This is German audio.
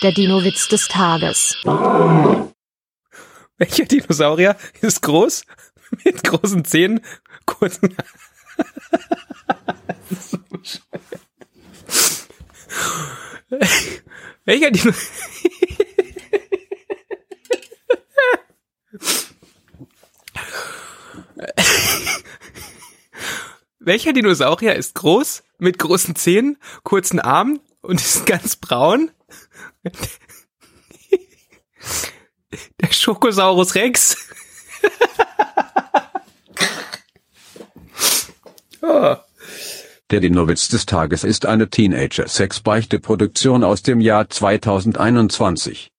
Der Dino-Witz des Tages. Welcher Dinosaurier ist groß, mit großen Zähnen, kurzen... So. Welcher Dino... Welcher Dinosaurier ist groß, mit großen Zähnen, kurzen Armen und ist ganz braun? Der Schokosaurus Rex. oh. Der Dinowitz des Tages ist eine Teenager-Sex-Beichte-Produktion aus dem Jahr 2021.